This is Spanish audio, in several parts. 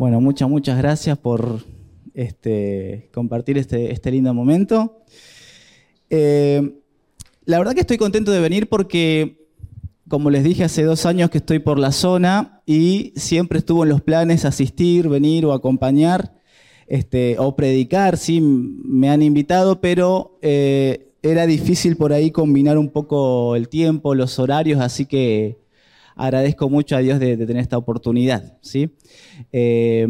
Bueno, muchas, muchas gracias por este, compartir este, este lindo momento. Eh, la verdad que estoy contento de venir porque, como les dije, hace dos años que estoy por la zona y siempre estuvo en los planes asistir, venir o acompañar este, o predicar, sí, me han invitado, pero eh, era difícil por ahí combinar un poco el tiempo, los horarios, así que agradezco mucho a Dios de, tener esta oportunidad. Eh,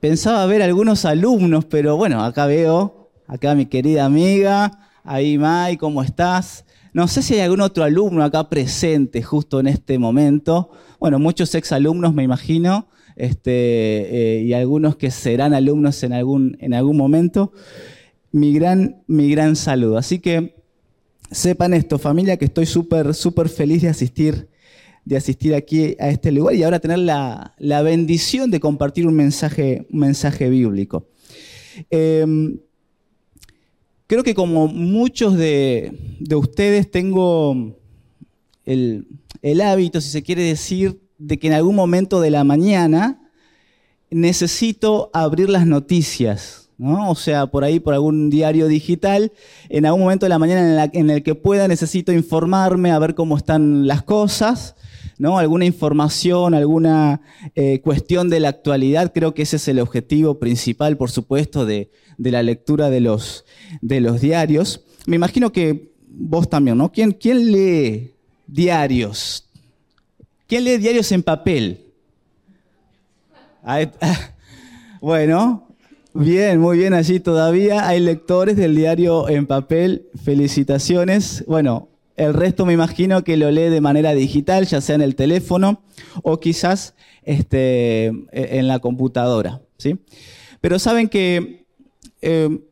pensaba ver algunos alumnos, pero bueno, acá veo, acá mi querida amiga, ahí Mai, ¿cómo estás? No sé si hay algún otro alumno acá presente justo en este momento. Bueno, muchos exalumnos me imagino, este, eh, y algunos que serán alumnos en algún, en algún momento. Mi gran, mi gran saludo. Así que sepan esto, familia, que estoy súper, súper feliz de asistir, de asistir aquí a este lugar y ahora tener la, bendición de compartir un mensaje, un mensaje bíblico. Em, creo que como muchos de, ustedes tengo el, el hábito, si se quiere decir, de que en algún momento de la mañana necesito abrir las noticias o sea, por ahí, por algún diario digital, en algún momento de la mañana en, el que pueda necesito informarme a ver cómo están las cosas, ¿no? Alguna información, alguna eh, cuestión de la actualidad, creo que ese es el objetivo principal, por supuesto, de, la lectura de los, diarios. Me imagino que vos también, ¿no? ¿Quién, quién lee diarios? ¿Quién lee diarios en papel? Bueno, Bien, muy bien allí todavía. Hay lectores del diario en papel. Felicitaciones. Bueno, el resto me imagino que lo lee de manera digital, ya sea en el teléfono o quizás este, e, en la computadora. ¿sí? Pero saben que eh,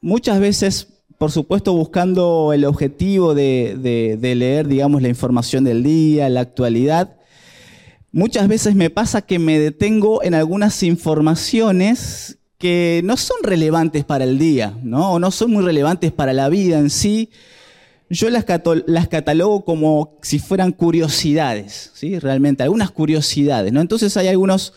muchas veces, por supuesto, buscando el objetivo de, de leer, digamos, la información del día, la actualidad, muchas veces me pasa que me detengo en algunas informaciones que no son relevantes para el día, ¿no? O no son muy relevantes para la vida en sí. Yo las, catalogo como si fueran curiosidades, ¿sí? Realmente, algunas curiosidades, ¿no? Entonces hay algunos,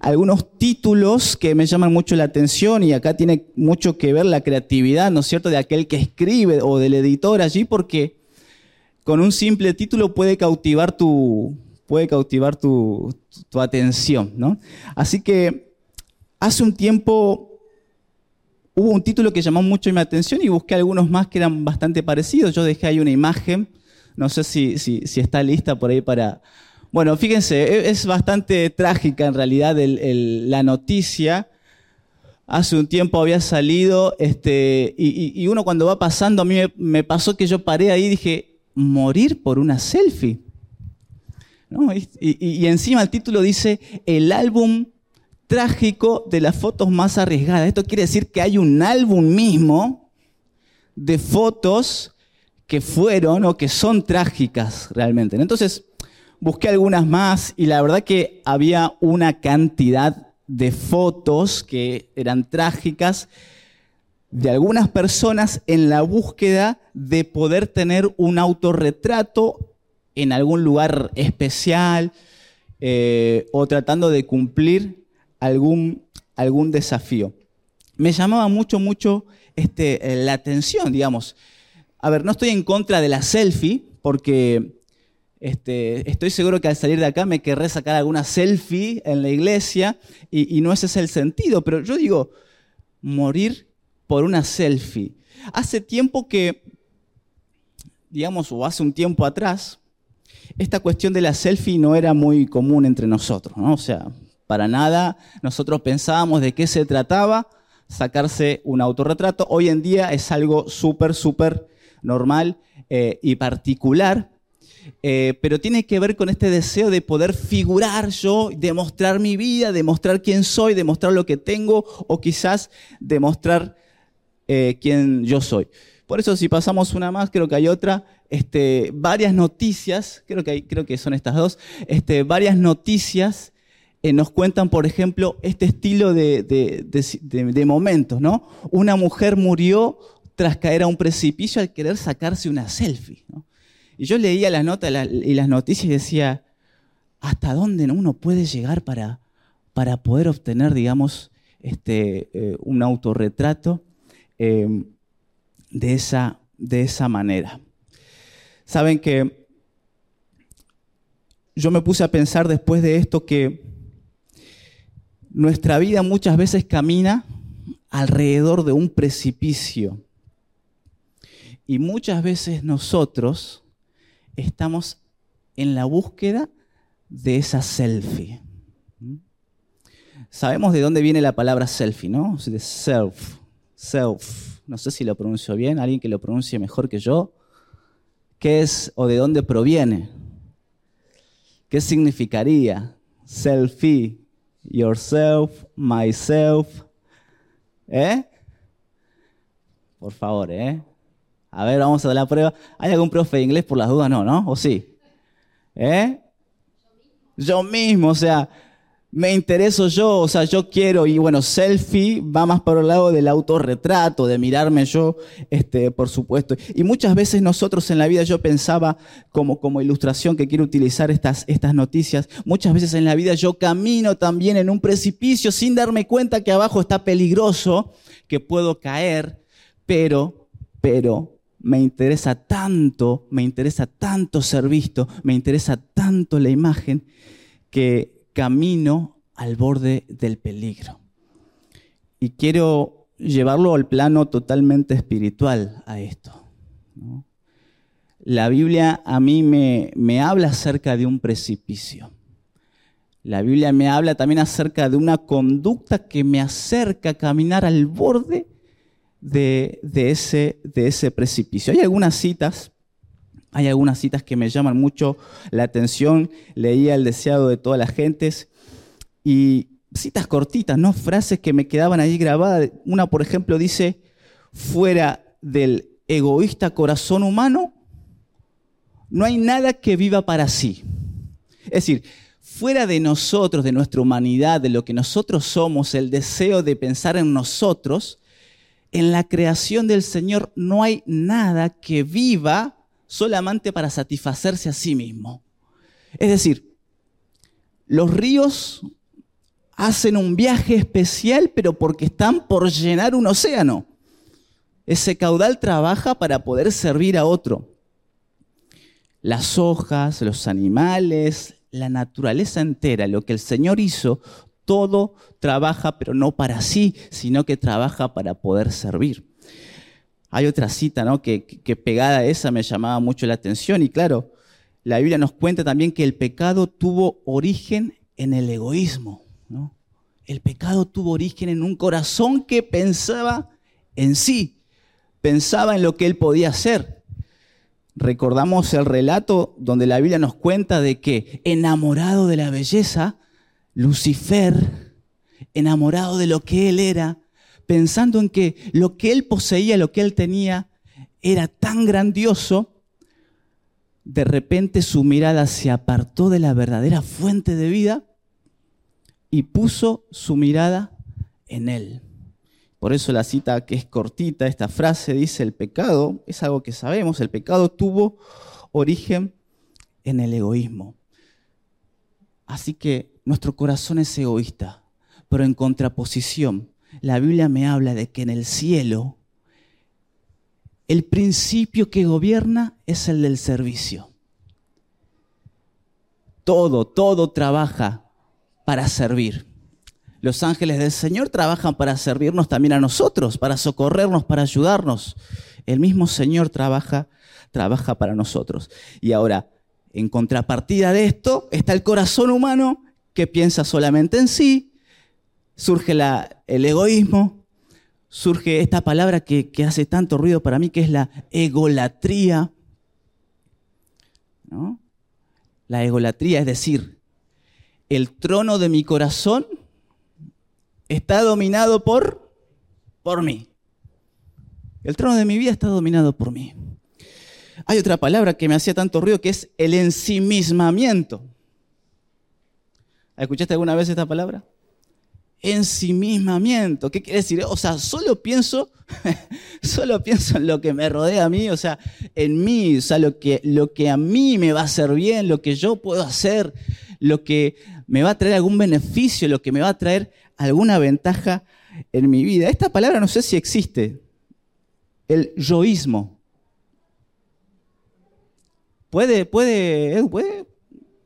algunos títulos que me llaman mucho la atención y acá tiene mucho que ver la creatividad, ¿no es cierto?, de aquel que escribe o del editor allí, porque con un simple título puede cautivar tu, puede cautivar tu, tu atención, ¿no? Así que Hace un tiempo hubo un título que llamó mucho mi atención y busqué algunos más que eran bastante parecidos. Yo dejé ahí una imagen, no sé si, está lista por ahí para... Bueno, fíjense, e, es bastante trágica en realidad la noticia. Hace un tiempo había salido, este, y, uno cuando va pasando, a mí me, pasó que yo paré ahí y dije, morir por una selfie. y encima el título dice, el álbum trágico de las fotos más arriesgadas. Esto quiere decir que hay un álbum mismo de fotos que fueron o que son trágicas realmente. Entonces, busqué algunas más y la verdad que había una cantidad de fotos que eran trágicas de algunas personas en la búsqueda de poder tener un autorretrato en algún lugar especial eh, o tratando de cumplir algún, algún desafío. Me llamaba mucho, mucho este, la atención, digamos. A ver, no estoy en contra de la selfie, porque este, estoy seguro que al salir de acá me querré sacar alguna selfie en la iglesia y, no ese es el sentido, pero yo digo, morir por una selfie. Hace tiempo que, digamos, o hace un tiempo atrás, esta cuestión de la selfie no era muy común entre nosotros, ¿no? O sea, para nada nosotros pensábamos de qué se trataba sacarse un autorretrato. Hoy en día es algo súper, súper normal eh, y particular, eh, pero tiene que ver con este deseo de poder figurar yo, demostrar mi vida, demostrar quién soy, demostrar lo que tengo o quizás demostrar eh, quién yo soy. Por eso si pasamos una más, creo que hay otra, este, varias noticias, creo que, hay, creo que son estas dos, este, varias noticias eh, nos cuentan, por ejemplo, este estilo de, momentos, ¿no? Una mujer murió tras caer a un precipicio al querer sacarse una selfie, Y yo leía las notas y las noticias y decía, ¿hasta dónde uno puede llegar para, para poder obtener, digamos, este, eh, un autorretrato em, de, esa, de esa manera. Saben que yo me puse a pensar después de esto que nuestra vida muchas veces camina alrededor de un precipicio. Y muchas veces nosotros estamos en la búsqueda de esa selfie. Sabemos de dónde viene la palabra selfie, ¿no? De self, self. No sé si lo pronuncio bien, alguien que lo pronuncie mejor que yo. ¿Qué es o de dónde proviene? ¿Qué significaría? Selfie, yourself, myself. ¿Eh? Por favor, ¿eh? A ver, vamos a dar la prueba. ¿Hay algún profe de inglés por las dudas? No, ¿no? ¿O sí? ¿Eh? Yo mismo, o sea, me intereso yo, o sea, yo quiero, y bueno, selfie va más por el lado del autorretrato, de mirarme yo, este, por supuesto. Y muchas veces nosotros en la vida, yo pensaba como, como ilustración que quiero utilizar estas, estas noticias, muchas veces en la vida yo camino también en un precipicio sin darme cuenta que abajo está peligroso, que puedo caer, pero, pero me interesa tanto, me interesa tanto ser visto, me interesa tanto la imagen que camino al borde del peligro. Y quiero llevarlo al plano totalmente espiritual a esto. La Biblia a mí me, me habla acerca de un precipicio. La Biblia me habla también acerca de una conducta que me acerca a caminar al borde de, de, ese, de ese precipicio. Hay algunas citas hay algunas citas que me llaman mucho la atención. Leía El deseado de todas las gentes y citas cortitas, ¿no? Frases que me quedaban ahí grabadas. Una, por ejemplo, dice, fuera del egoísta corazón humano, no hay nada que viva para sí. Es decir, fuera de nosotros, de nuestra humanidad, de lo que nosotros somos, el deseo de pensar en nosotros, en la creación del Señor no hay nada que viva solamente para satisfacerse a sí mismo. Es decir, los ríos hacen un viaje especial, pero porque están por llenar un océano. Ese caudal trabaja para poder servir a otro. Las hojas, los animales, la naturaleza entera, lo que el Señor hizo, todo trabaja, pero no para sí, sino que trabaja para poder servir. Hay otra cita ¿no? que, pegada a esa me llamaba mucho la atención y claro, la Biblia nos cuenta también que el pecado tuvo origen en el egoísmo. El pecado tuvo origen en un corazón que pensaba en sí, pensaba en lo que él podía hacer. Recordamos el relato donde la Biblia nos cuenta de que enamorado de la belleza, Lucifer, enamorado de lo que él era, pensando en que lo que él poseía, lo que él tenía, era tan grandioso, de repente su mirada se apartó de la verdadera fuente de vida y puso su mirada en él. Por eso la cita que es cortita, esta frase dice, el pecado, es algo que sabemos, el pecado tuvo origen en el egoísmo. Así que nuestro corazón es egoísta, pero en contraposición la Biblia me habla de que en el cielo el principio que gobierna es el del servicio. Todo, todo trabaja para servir. Los ángeles del Señor trabajan para servirnos también a nosotros, para socorrernos, para ayudarnos. El mismo Señor trabaja, trabaja para nosotros. Y ahora, en contrapartida de esto, está el corazón humano que piensa solamente en sí, surge el egoísmo, surge esta palabra que, hace tanto ruido para mí, que es la egolatría. La egolatría, es decir, el trono de mi corazón está dominado por, por mí. El trono de mi vida está dominado por mí. Hay otra palabra que me hacía tanto ruido que es el ensimismamiento. ¿Escuchaste alguna vez esta palabra? Ensimismamiento. ¿Qué quiere decir? O sea, solo pienso, solo pienso en lo que me rodea a mí, o sea, en mí, o sea, lo que, lo que a mí me va a hacer bien, lo que yo puedo hacer, lo que me va a traer algún beneficio, lo que me va a traer alguna ventaja en mi vida. Esta palabra no sé si existe, el yoísmo. Puede, puede, puede,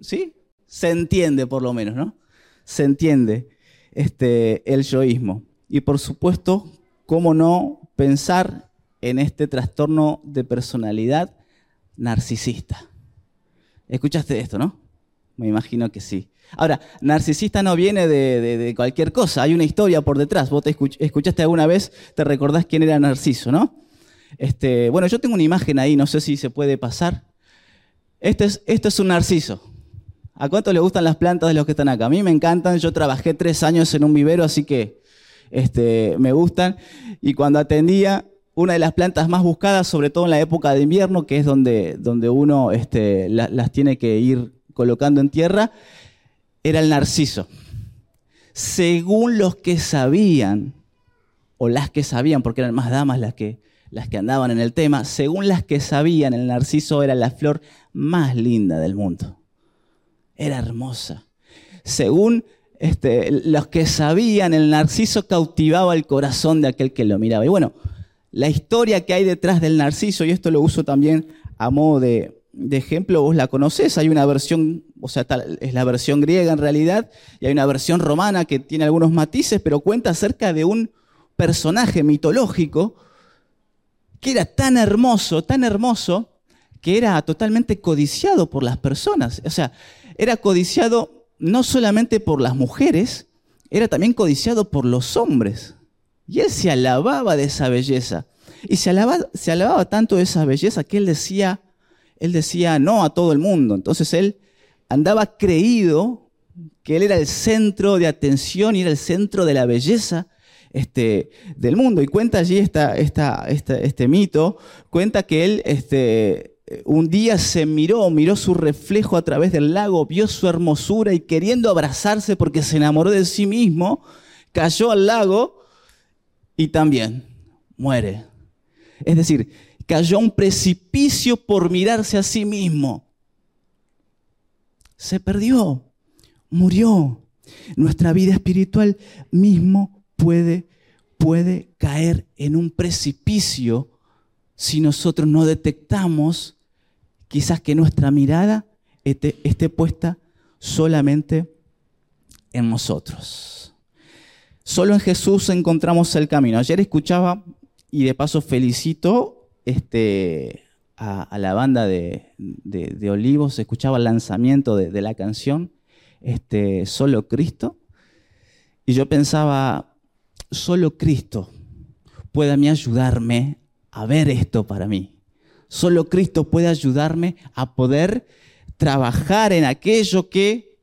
sí, se entiende por lo menos, ¿no? Se entiende este, el yoísmo. Y por supuesto, ¿cómo no pensar en este trastorno de personalidad narcisista? ¿Escuchaste esto, no? Me imagino que sí. Ahora, narcisista no viene de, cualquier cosa, hay una historia por detrás. Vos te escuchaste alguna vez, te recordás quién era Narciso, ¿no? Este, bueno, yo tengo una imagen ahí, no sé si se puede pasar. Este es, esto es un narciso. ¿A cuánto le gustan las plantas de los que están acá? A mí me encantan, yo trabajé tres años en un vivero, así que este, me gustan. Y cuando atendía, una de las plantas más buscadas, sobre todo en la época de invierno, que es donde, donde uno este, las tiene que ir colocando en tierra, era el narciso. Según los que sabían, o las que sabían, porque eran más damas las que, las que andaban en el tema, según las que sabían, el narciso era la flor más linda del mundo. Era hermosa. Según este, los que sabían, el narciso cautivaba el corazón de aquel que lo miraba. Y bueno, la historia que hay detrás del narciso, y esto lo uso también a modo de, ejemplo, vos la conocés, hay una versión, o sea, es la versión griega en realidad, y hay una versión romana que tiene algunos matices, pero cuenta acerca de un personaje mitológico que era tan hermoso, tan hermoso, que era totalmente codiciado por las personas. O sea, era codiciado no solamente por las mujeres, era también codiciado por los hombres. Y él se alababa de esa belleza. Y se alababa, se alababa tanto de esa belleza que él decía, él decía no a todo el mundo. Entonces él andaba creído que él era el centro de atención y era el centro de la belleza este, del mundo. Y cuenta allí esta, este mito, cuenta que él este, un día se miró, miró su reflejo a través del lago, vio su hermosura y queriendo abrazarse porque se enamoró de sí mismo, cayó al lago y también muere. Es decir, cayó a un precipicio por mirarse a sí mismo. Se perdió, murió. Nuestra vida espiritual mismo puede, puede caer en un precipicio si nosotros no detectamos quizás que nuestra mirada esté, esté puesta solamente en nosotros. Solo en Jesús encontramos el camino. Ayer escuchaba y de paso felicito este, a, la banda de, Olivos, escuchaba el lanzamiento de, la canción este, Solo Cristo, y yo pensaba, solo Cristo puede a ayudarme a ver esto para mí. Solo Cristo puede ayudarme a poder trabajar en aquello que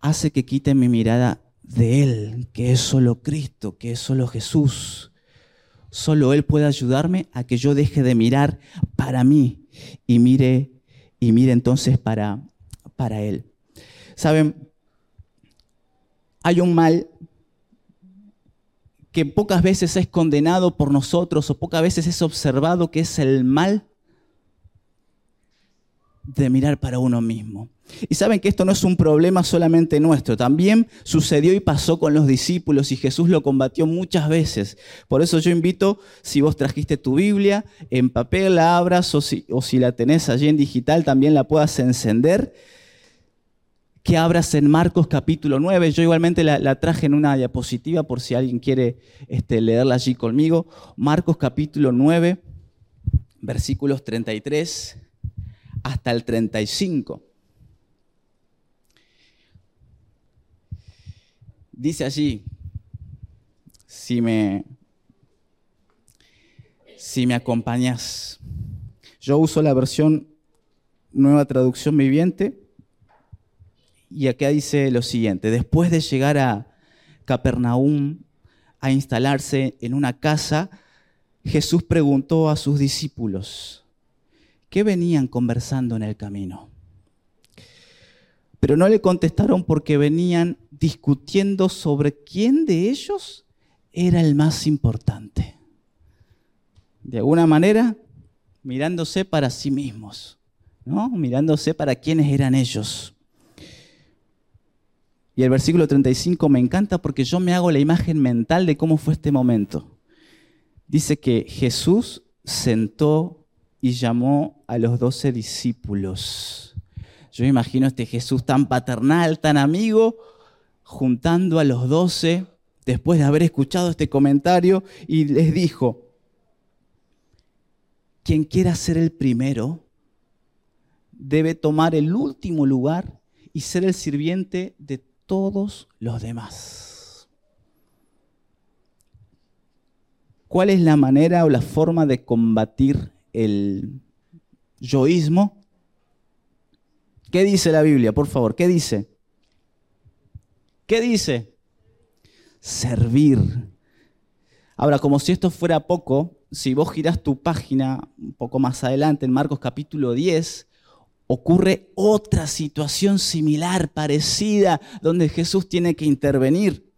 hace que quite mi mirada de Él, que es solo Cristo, que es solo Jesús. Solo Él puede ayudarme a que yo deje de mirar para mí y mire, y mire entonces para, para Él. Saben, hay un mal que pocas veces es condenado por nosotros o pocas veces es observado, que es el mal de mirar para uno mismo. Y saben que esto no es un problema solamente nuestro, también sucedió y pasó con los discípulos y Jesús lo combatió muchas veces. Por eso yo invito, si vos trajiste tu Biblia, en papel la abras o si, o si la tenés allí en digital también la puedas encender, que abras en Marcos capítulo 9. Yo igualmente la, traje en una diapositiva por si alguien quiere este, leerla allí conmigo. Marcos capítulo 9, versículos 33 hasta el 35. Dice allí, si me, si me acompañas, yo uso la versión nueva traducción viviente y acá dice lo siguiente, después de llegar a Capernaum a instalarse en una casa, Jesús preguntó a sus discípulos, ¿Qué venían conversando en el camino? Pero no le contestaron porque venían discutiendo sobre quién de ellos era el más importante. De alguna manera, mirándose para sí mismos, ¿no? Mirándose para quiénes eran ellos. Y el versículo 35 me encanta porque yo me hago la imagen mental de cómo fue este momento. Dice que Jesús sentó y llamó a los doce discípulos. Yo me imagino este Jesús tan paternal, tan amigo, juntando a los doce después de haber escuchado este comentario y les dijo, quien quiera ser el primero debe tomar el último lugar y ser el sirviente de todos los demás. ¿Cuál es la manera o la forma de combatir el yoísmo? ¿Qué dice la Biblia, por favor? ¿Qué dice? ¿Qué dice? Servir. Ahora, como si esto fuera poco, si vos girás tu página un poco más adelante, en Marcos capítulo 10, ocurre otra situación similar, parecida, donde Jesús tiene que intervenir.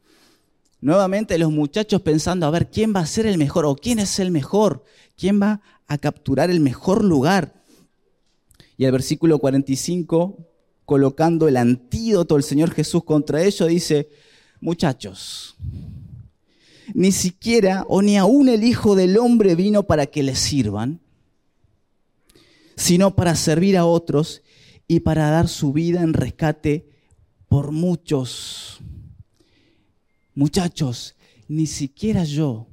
Nuevamente los muchachos pensando, a ver, ¿quién va a ser el mejor o quién es el mejor? ¿Quién va a capturar el mejor lugar? Y el versículo 45, colocando el antídoto del Señor Jesús contra ello, dice, muchachos, ni siquiera o ni aún el Hijo del Hombre vino para que le sirvan, sino para servir a otros y para dar su vida en rescate por muchos. Muchachos, ni siquiera yo,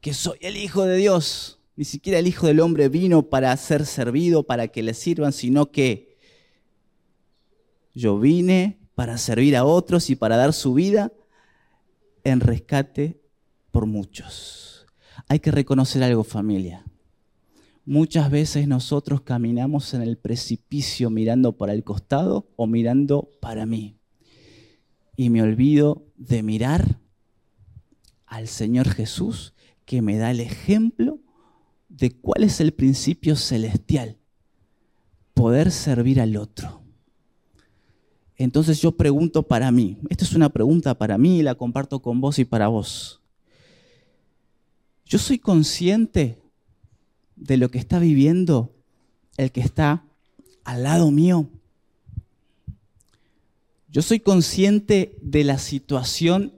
que soy el Hijo de Dios, ni siquiera el Hijo del Hombre vino para ser servido, para que le sirvan, sino que yo vine para servir a otros y para dar su vida en rescate por muchos. Hay que reconocer algo familia. Muchas veces nosotros caminamos en el precipicio mirando para el costado o mirando para mí. Y me olvido de mirar al Señor Jesús que me da el ejemplo de cuál es el principio celestial. Poder servir al otro. Entonces yo pregunto para mí, esta es una pregunta para mí, la comparto con vos y para vos. Yo soy consciente de lo que está viviendo el que está al lado mío. Yo soy consciente de la situación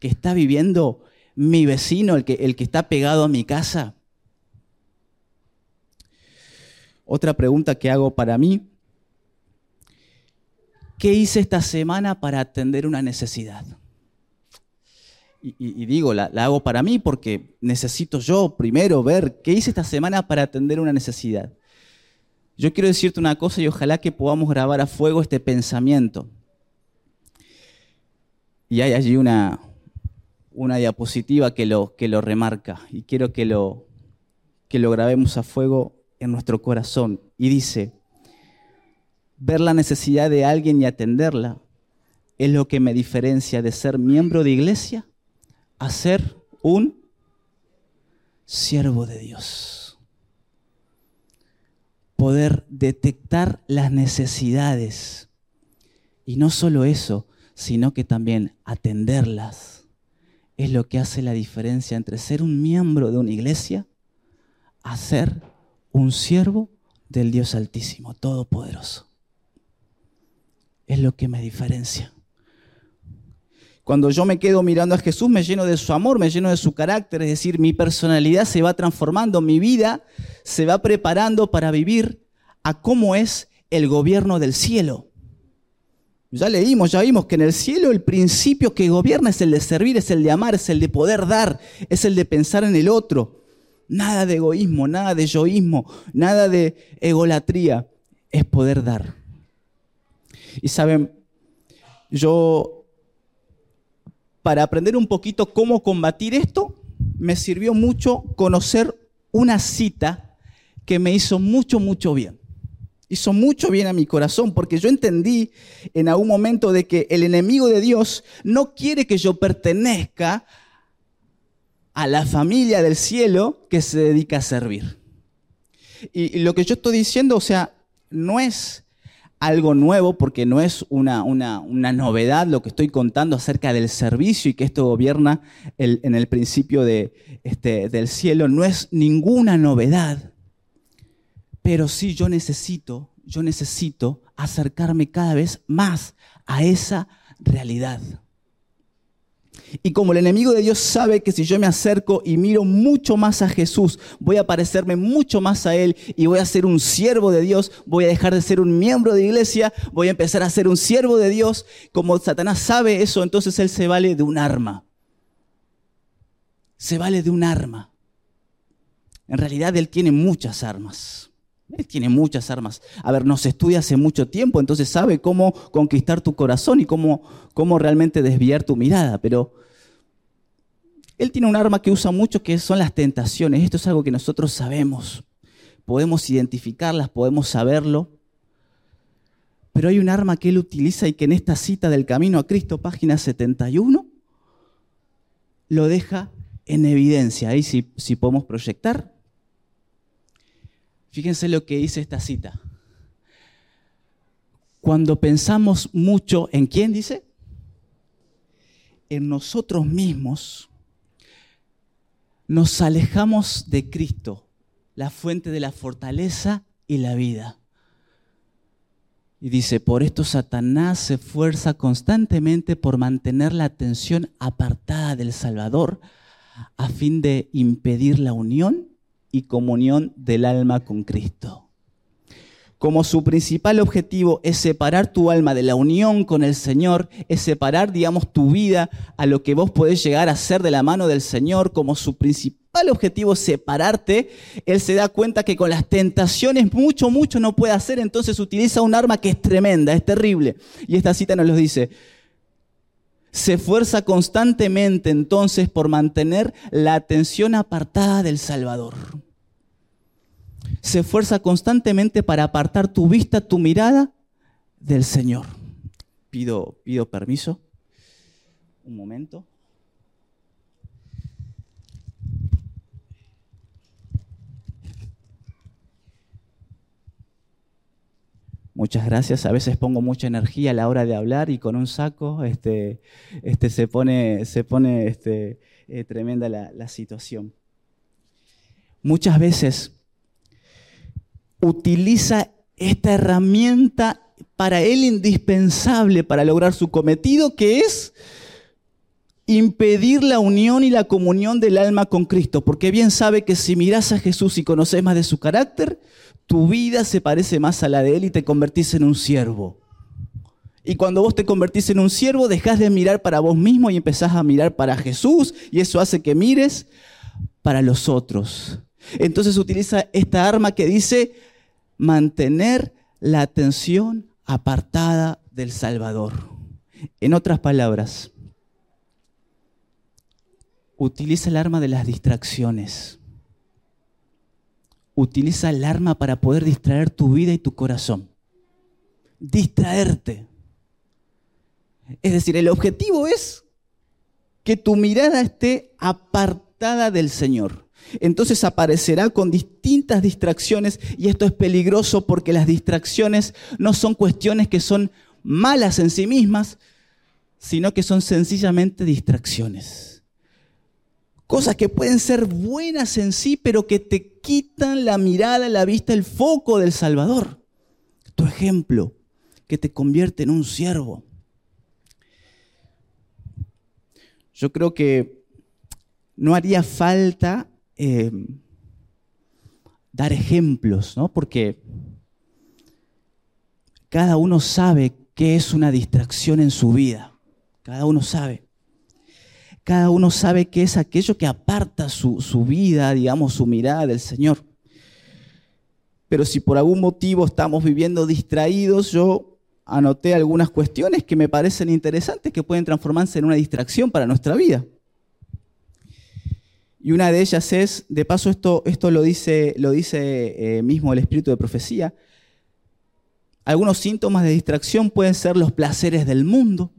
que está viviendo mi vecino, el que, el que está pegado a mi casa. Otra pregunta que hago para mí, ¿qué hice esta semana para atender una necesidad? Y, digo, la, hago para mí porque necesito yo primero ver qué hice esta semana para atender una necesidad. Yo quiero decirte una cosa y ojalá que podamos grabar a fuego este pensamiento. Y hay allí una, una diapositiva que lo, que lo remarca y quiero que lo, que lo grabemos a fuego en nuestro corazón. Y dice, ver la necesidad de alguien y atenderla es lo que me diferencia de ser miembro de iglesia a ser un siervo de Dios. Poder detectar las necesidades. Y no solo eso, sino que también atenderlas. Es lo que hace la diferencia entre ser un miembro de una iglesia a ser un siervo del Dios Altísimo, Todopoderoso. Es lo que me diferencia. Cuando yo me quedo mirando a Jesús, me lleno de su amor, me lleno de su carácter, es decir, mi personalidad se va transformando, mi vida se va preparando para vivir a cómo es el gobierno del cielo. Ya leímos, ya vimos que en el cielo el principio que gobierna es el de servir, es el de amar, es el de poder dar, es el de pensar en el otro. Nada de egoísmo, nada de yoísmo, nada de egolatría, es poder dar. Y saben, yo para aprender un poquito cómo combatir esto, me sirvió mucho conocer una cita que me hizo mucho, mucho bien. Hizo mucho bien a mi corazón porque yo entendí en algún momento de que el enemigo de Dios no quiere que yo pertenezca a la familia del cielo que se dedica a servir. Y, lo que yo estoy diciendo, o sea, no es algo nuevo porque no es una, una, novedad lo que estoy contando acerca del servicio y que esto gobierna en el principio de, este, del cielo. No es ninguna novedad, pero sí yo necesito, yo necesito acercarme cada vez más a esa realidad. Y como el enemigo de Dios sabe que si yo me acerco y miro mucho más a Jesús, voy a parecerme mucho más a Él y voy a ser un siervo de Dios, voy a dejar de ser un miembro de iglesia, voy a empezar a ser un siervo de Dios. Como Satanás sabe eso, entonces Él se vale de un arma. Se vale de un arma. En realidad Él tiene muchas armas. Él tiene muchas armas. A ver, nos estudia hace mucho tiempo, entonces sabe cómo conquistar tu corazón y cómo, cómo realmente desviar tu mirada. Pero Él tiene un arma que usa mucho que son las tentaciones. Esto es algo que nosotros sabemos. Podemos identificarlas, podemos saberlo. Pero hay un arma que Él utiliza y que en esta cita del Camino a Cristo, página 71, lo deja en evidencia. Ahí si, si podemos proyectar. Fíjense lo que dice esta cita. Cuando pensamos mucho en quién dice, en nosotros mismos, nos alejamos de Cristo, la fuente de la fortaleza y la vida. Y dice, por esto Satanás se esfuerza constantemente por mantener la atención apartada del Salvador a fin de impedir la unión y comunión del alma con Cristo. Como su principal objetivo es separar tu alma de la unión con el Señor, es separar, digamos, tu vida a lo que vos podés llegar a ser de la mano del Señor, como su principal objetivo es separarte, Él se da cuenta que con las tentaciones mucho, mucho no puede hacer, entonces utiliza un arma que es tremenda, es terrible. Y esta cita nos lo dice, se esfuerza constantemente entonces por mantener la atención apartada del Salvador. Se esfuerza constantemente para apartar tu vista, tu mirada del Señor. Pido, pido permiso. Un momento. Muchas gracias. A veces pongo mucha energía a la hora de hablar y con un saco este, este, se pone, se pone este, eh, tremenda la, la situación. Muchas veces utiliza esta herramienta para él indispensable para lograr su cometido, que es impedir la unión y la comunión del alma con Cristo, porque bien sabe que si miras a Jesús y conoces más de su carácter, tu vida se parece más a la de Él y te convertís en un siervo. Y cuando vos te convertís en un siervo, dejás de mirar para vos mismo y empezás a mirar para Jesús, y eso hace que mires para los otros. Entonces utiliza esta arma que dice mantener la atención apartada del Salvador. En otras palabras, utiliza el arma de las distracciones utiliza el arma para poder distraer tu vida y tu corazón. Distraerte. Es decir, el objetivo es que tu mirada esté apartada del Señor. Entonces aparecerá con distintas distracciones y esto es peligroso porque las distracciones no son cuestiones que son malas en sí mismas, sino que son sencillamente distracciones. Cosas que pueden ser buenas en sí, pero que te quitan la mirada, la vista, el foco del Salvador. Tu ejemplo, que te convierte en un siervo. Yo creo que no haría falta eh, dar ejemplos, ¿no? Porque cada uno sabe qué es una distracción en su vida. Cada uno sabe. Cada uno sabe que es aquello que aparta su, vida, digamos, su mirada del Señor. Pero si por algún motivo estamos viviendo distraídos, yo anoté algunas cuestiones que me parecen interesantes que pueden transformarse en una distracción para nuestra vida. Y una de ellas es, de paso esto, esto lo dice, lo dice eh, mismo el espíritu de profecía, algunos síntomas de distracción pueden ser los placeres del mundo,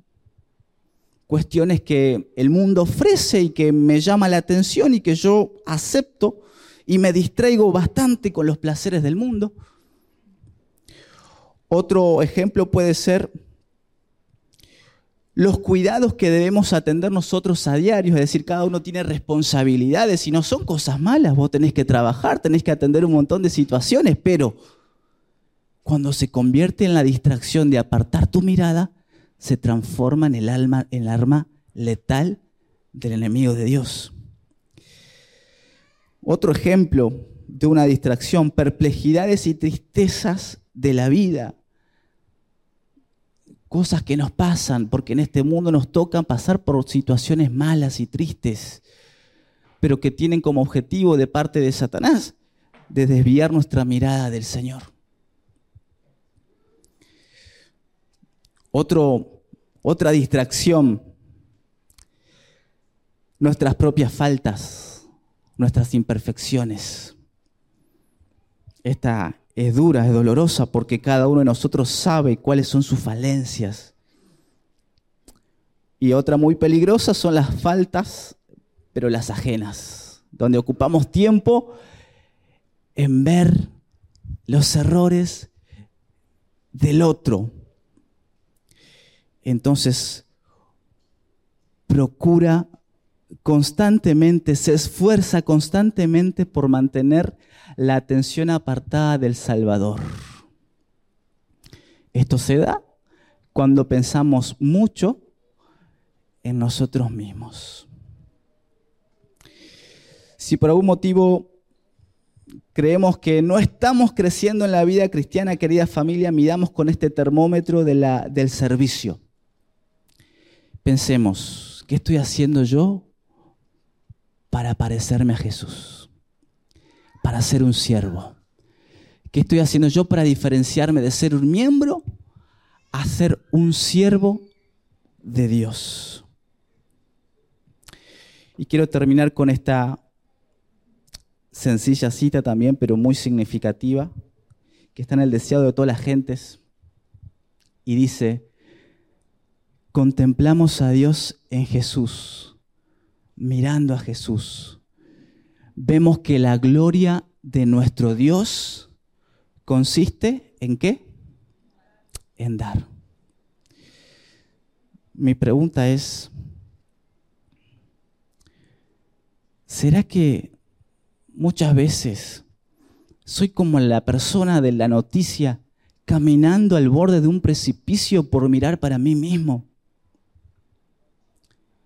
cuestiones que el mundo ofrece y que me llama la atención y que yo acepto y me distraigo bastante con los placeres del mundo. Otro ejemplo puede ser los cuidados que debemos atender nosotros a diario, es decir, cada uno tiene responsabilidades y no son cosas malas, vos tenés que trabajar, tenés que atender un montón de situaciones, pero cuando se convierte en la distracción de apartar tu mirada, se transforma en el, alma, en el arma letal del enemigo de Dios. Otro ejemplo de una distracción, perplejidades y tristezas de la vida. Cosas que nos pasan, porque en este mundo nos toca pasar por situaciones malas y tristes, pero que tienen como objetivo de parte de Satanás de desviar nuestra mirada del Señor. Otro, otra distracción, nuestras propias faltas, nuestras imperfecciones. Esta es dura, es dolorosa, porque cada uno de nosotros sabe cuáles son sus falencias. Y otra muy peligrosa son las faltas, pero las ajenas, donde ocupamos tiempo en ver los errores del otro. Entonces, procura constantemente, se esfuerza constantemente por mantener la atención apartada del Salvador. Esto se da cuando pensamos mucho en nosotros mismos. Si por algún motivo creemos que no estamos creciendo en la vida cristiana, querida familia, midamos con este termómetro del servicio. Pensemos, ¿qué estoy haciendo yo para parecerme a Jesús? Para ser un siervo. ¿Qué estoy haciendo yo para diferenciarme de ser un miembro a ser un siervo de Dios? Y quiero terminar con esta sencilla cita también, pero muy significativa, que está en el deseado de todas las gentes. Y dice, contemplamos a Dios en Jesús, mirando a Jesús. Vemos que la gloria de nuestro Dios consiste en qué? En dar. Mi pregunta es, ¿será que muchas veces soy como la persona de la noticia caminando al borde de un precipicio por mirar para mí mismo.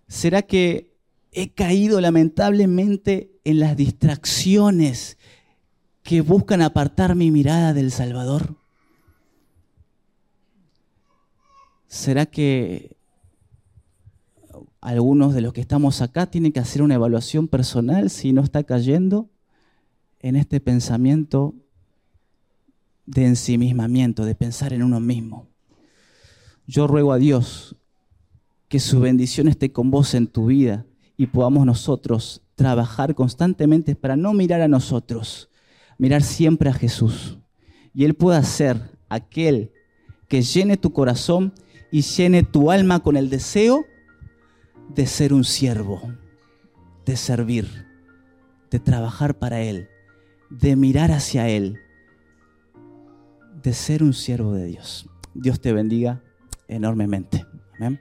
¿Será que he caído lamentablemente en las distracciones que buscan apartar mi mirada del Salvador? ¿Será que algunos de los que estamos acá tienen que hacer una evaluación personal si no está cayendo en este pensamiento de ensimismamiento, de pensar en uno mismo. Yo ruego a Dios que su bendición esté con vos en tu vida y podamos nosotros trabajar constantemente para no mirar a nosotros, mirar siempre a Jesús. Y Él pueda ser aquel que llene tu corazón y llene tu alma con el deseo de ser un siervo, de servir, de trabajar para Él de mirar hacia Él, de ser un siervo de Dios. Dios te bendiga enormemente. Amén.